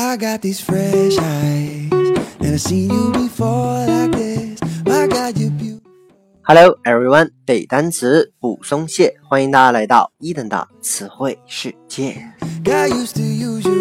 I got these fresh eyes. Never seen you before like this. My God, you beautiful. Hello everyone，背单词不松懈，欢迎大家来到一等的词汇世界。Got used to usual.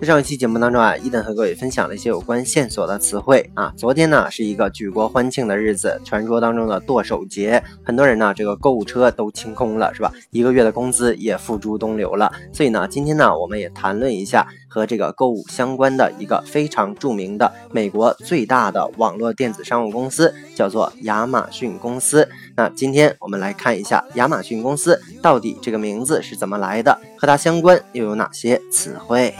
在上一期节目当中啊，伊登和各位分享了一些有关线索的词汇啊。昨天呢是一个举国欢庆的日子，传说当中的剁手节，很多人呢这个购物车都清空了，是吧？一个月的工资也付诸东流了。所以呢，今天呢我们也谈论一下和这个购物相关的一个非常著名的美国最大的网络电子商务公司，叫做亚马逊公司。那今天我们来看一下亚马逊公司到底这个名字是怎么来的，和它相关又有哪些词汇。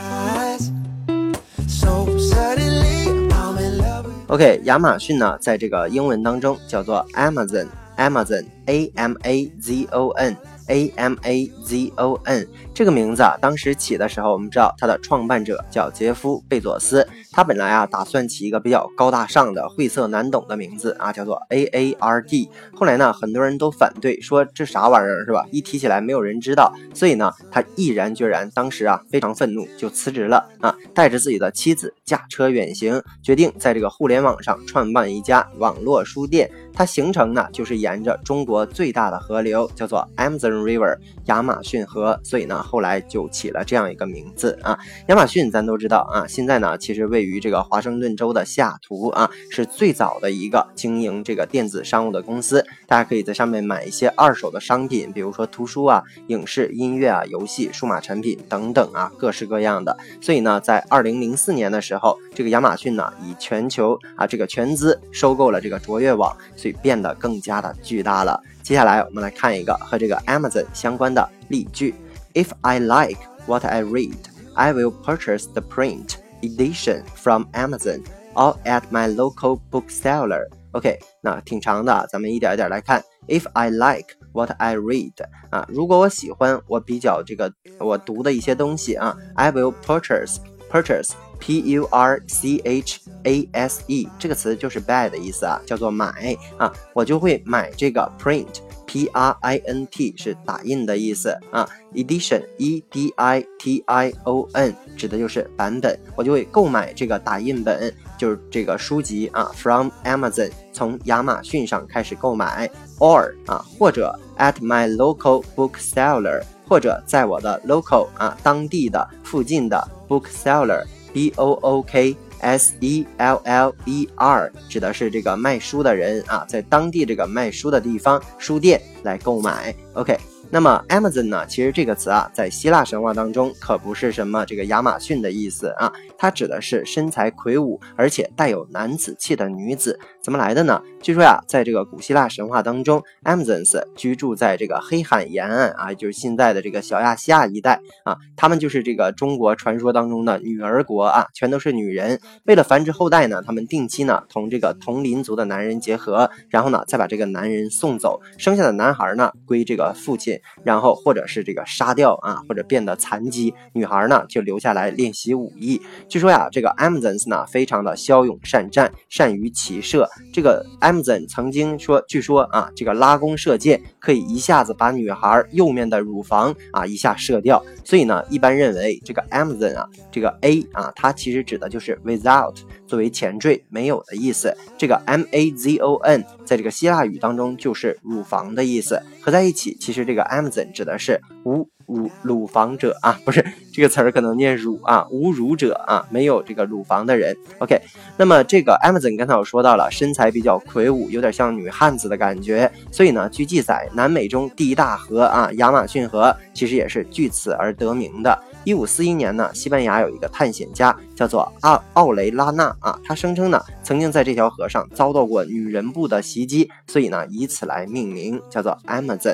OK，亚马逊呢，在这个英文当中叫做 Amazon，Amazon，A M A Z O N，A M A Z O N，这个名字啊，当时起的时候，我们知道它的创办者叫杰夫·贝佐斯，他本来啊打算起一个比较高大上的、晦涩难懂的名字啊，叫做 A A R D。后来呢，很多人都反对，说这啥玩意儿是吧？一提起来没有人知道，所以呢，他毅然决然，当时啊非常愤怒，就辞职了啊，带着自己的妻子驾车远行，决定在这个互联网上创办一家网络书店。它行程呢，就是沿着中国最大的河流，叫做 Amazon River 亚马逊河，所以呢，后来就起了这样一个名字啊。亚马逊咱都知道啊，现在呢，其实位于这个华盛顿州的西雅图啊，是最早的一个经营这个电子商务的公司。大家可以在上面买一些二手的商品，比如说图书啊、影视、音乐啊、游戏、数码产品等等啊，各式各样的。所以呢，在二零零四年的时候，这个亚马逊呢，以全球啊这个全资收购了这个卓越网，所以变得更加的巨大了。接下来我们来看一个和这个 Amazon 相关的例句 ：If I like what I read, I will purchase the print edition from Amazon or at my local bookseller. OK，那挺长的，咱们一点一点来看。If I like what I read 啊，如果我喜欢我比较这个我读的一些东西啊，I will purchase purchase P U R C H A S E 这个词就是 buy 的意思啊，叫做买啊，我就会买这个 print。P R I N T 是打印的意思啊，edition E D I T I O N 指的就是版本，我就会购买这个打印本，就是这个书籍啊，from Amazon 从亚马逊上开始购买，or 啊或者 at my local bookseller 或者在我的 local 啊当地的附近的 bookseller B O O K。S E L L E R 指的是这个卖书的人啊，在当地这个卖书的地方书店来购买。OK，那么 Amazon 呢，其实这个词啊，在希腊神话当中可不是什么这个亚马逊的意思啊，它指的是身材魁梧而且带有男子气的女子。怎么来的呢？据说呀，在这个古希腊神话当中，Amazons 居住在这个黑海沿岸啊，就是现在的这个小亚细亚一带啊，他们就是这个中国传说当中的女儿国啊，全都是女人。为了繁殖后代呢，他们定期呢同这个同邻族的男人结合，然后呢再把这个男人送走，生下的男孩呢归这个父亲，然后或者是这个杀掉啊，或者变得残疾，女孩呢就留下来练习武艺。据说呀，这个 Amazons 呢非常的骁勇善战，善于骑射。这个 Amazon 曾经说，据说啊，这个拉弓射箭可以一下子把女孩右面的乳房啊一下射掉。所以呢，一般认为这个 Amazon 啊，这个 A 啊，它其实指的就是 without 作为前缀没有的意思。这个 M A Z O N 在这个希腊语当中就是乳房的意思，合在一起，其实这个 Amazon 指的是无乳乳房者啊，不是这个词儿可能念乳啊，无乳者啊，没有这个乳房的人。OK，那么这个 Amazon 刚才我说到了，身材比较魁梧，有点像女汉子的感觉，所以呢，据记载，南美中第一大河啊，亚马逊河其实也是据此而得名的。一五四一年呢，西班牙有一个探险家叫做奥奥雷拉纳啊，他声称呢，曾经在这条河上遭到过女人部的袭击，所以呢，以此来命名，叫做 Amazon。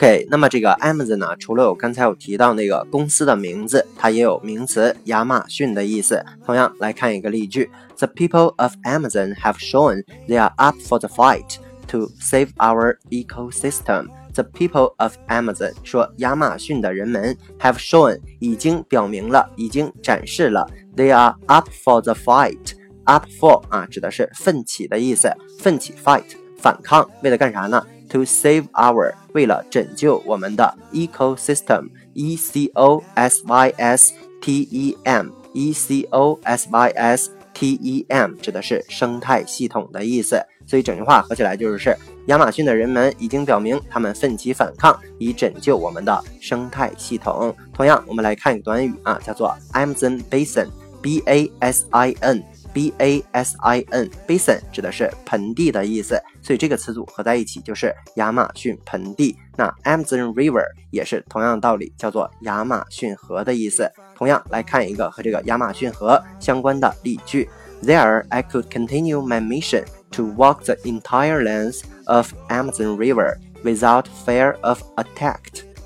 OK，那么这个 Amazon 呢，除了我刚才有提到那个公司的名字，它也有名词亚马逊的意思。同样来看一个例句：The people of Amazon have shown they are up for the fight to save our ecosystem. The people of Amazon 说，亚马逊的人们 have shown 已经表明了，已经展示了，they are up for the fight. Up for 啊，指的是奋起的意思，奋起 fight 反抗，为了干啥呢 to save our 为了拯救我们的 ecosystem，e c o s y s t e m，e c o s y s t e m 指的是生态系统的意思。所以整句话合起来就是亚马逊的人们已经表明他们奋起反抗，以拯救我们的生态系统。同样，我们来看一个短语啊，叫做 Amazon Basin，B A S I N。B A S I N basin 指的是盆地的意思，所以这个词组合在一起就是亚马逊盆地。那 Amazon River 也是同样的道理，叫做亚马逊河的意思。同样来看一个和这个亚马逊河相关的例句：There I could continue my mission to walk the entire length of Amazon River without fear of attack.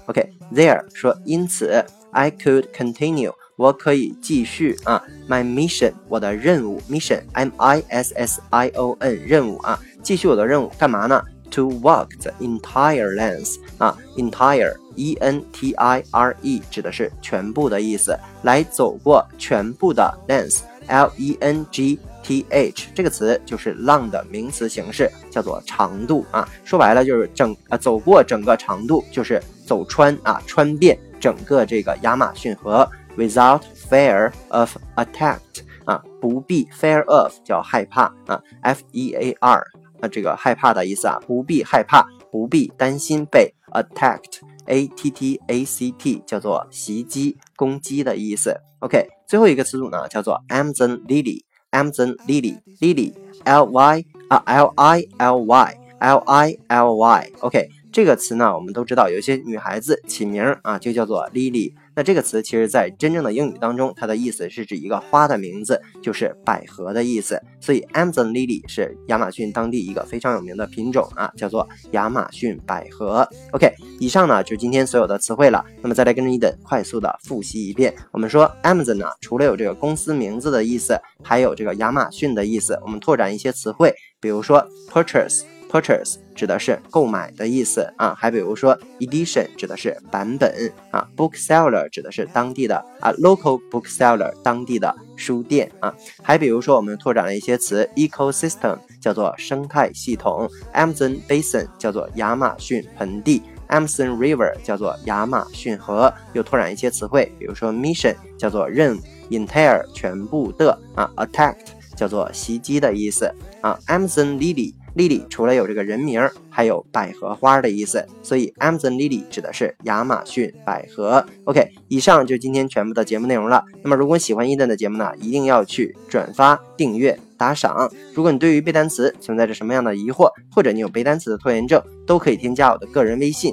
OK，there 说因此 I could continue。 我可以继续啊，my mission，我的任务，mission，m i s s i o n，任务啊，继续我的任务，干嘛呢？To walk the entire length，啊，entire，e n t i r e，指的是全部的意思，来走过全部的 length，l e n g t h，这个词就是 long 的名词形式，叫做长度啊，说白了就是整啊，走过整个长度，就是走穿啊，穿遍整个这个亚马逊河。Without fear of attack，啊，不必 fear of 叫害怕啊，f e a r 啊，这个害怕的意思啊，不必害怕，不必担心被 attacked，a t t a c t 叫做袭击、攻击的意思。OK，最后一个词组呢叫做 Amazon Lily，Amazon Lily，Lily，L y 啊，L i l y，L i l y，OK，这个词呢我们都知道，有一些女孩子起名啊就叫做 Lily。那这个词其实，在真正的英语当中，它的意思是指一个花的名字，就是百合的意思。所以，Amazon Lily 是亚马逊当地一个非常有名的品种啊，叫做亚马逊百合。OK，以上呢就是今天所有的词汇了。那么再来跟着伊登快速的复习一遍。我们说 Amazon 呢，除了有这个公司名字的意思，还有这个亚马逊的意思。我们拓展一些词汇，比如说 purchase。Purchase 指的是购买的意思啊，还比如说 edition 指的是版本啊，bookseller 指的是当地的啊，local bookseller 当地的书店啊，还比如说我们拓展了一些词，ecosystem 叫做生态系统，Amazon Basin 叫做亚马逊盆地，Amazon River 叫做亚马逊河，又拓展一些词汇，比如说 mission 叫做任务，entire 全部的啊，attacked 叫做袭击的意思啊，Amazon Lily。Lily 除了有这个人名，还有百合花的意思，所以 Amazon Lily 指的是亚马逊百合。OK，以上就今天全部的节目内容了。那么如果喜欢伊顿的节目呢，一定要去转发、订阅、打赏。如果你对于背单词存在着什么样的疑惑，或者你有背单词的拖延症，都可以添加我的个人微信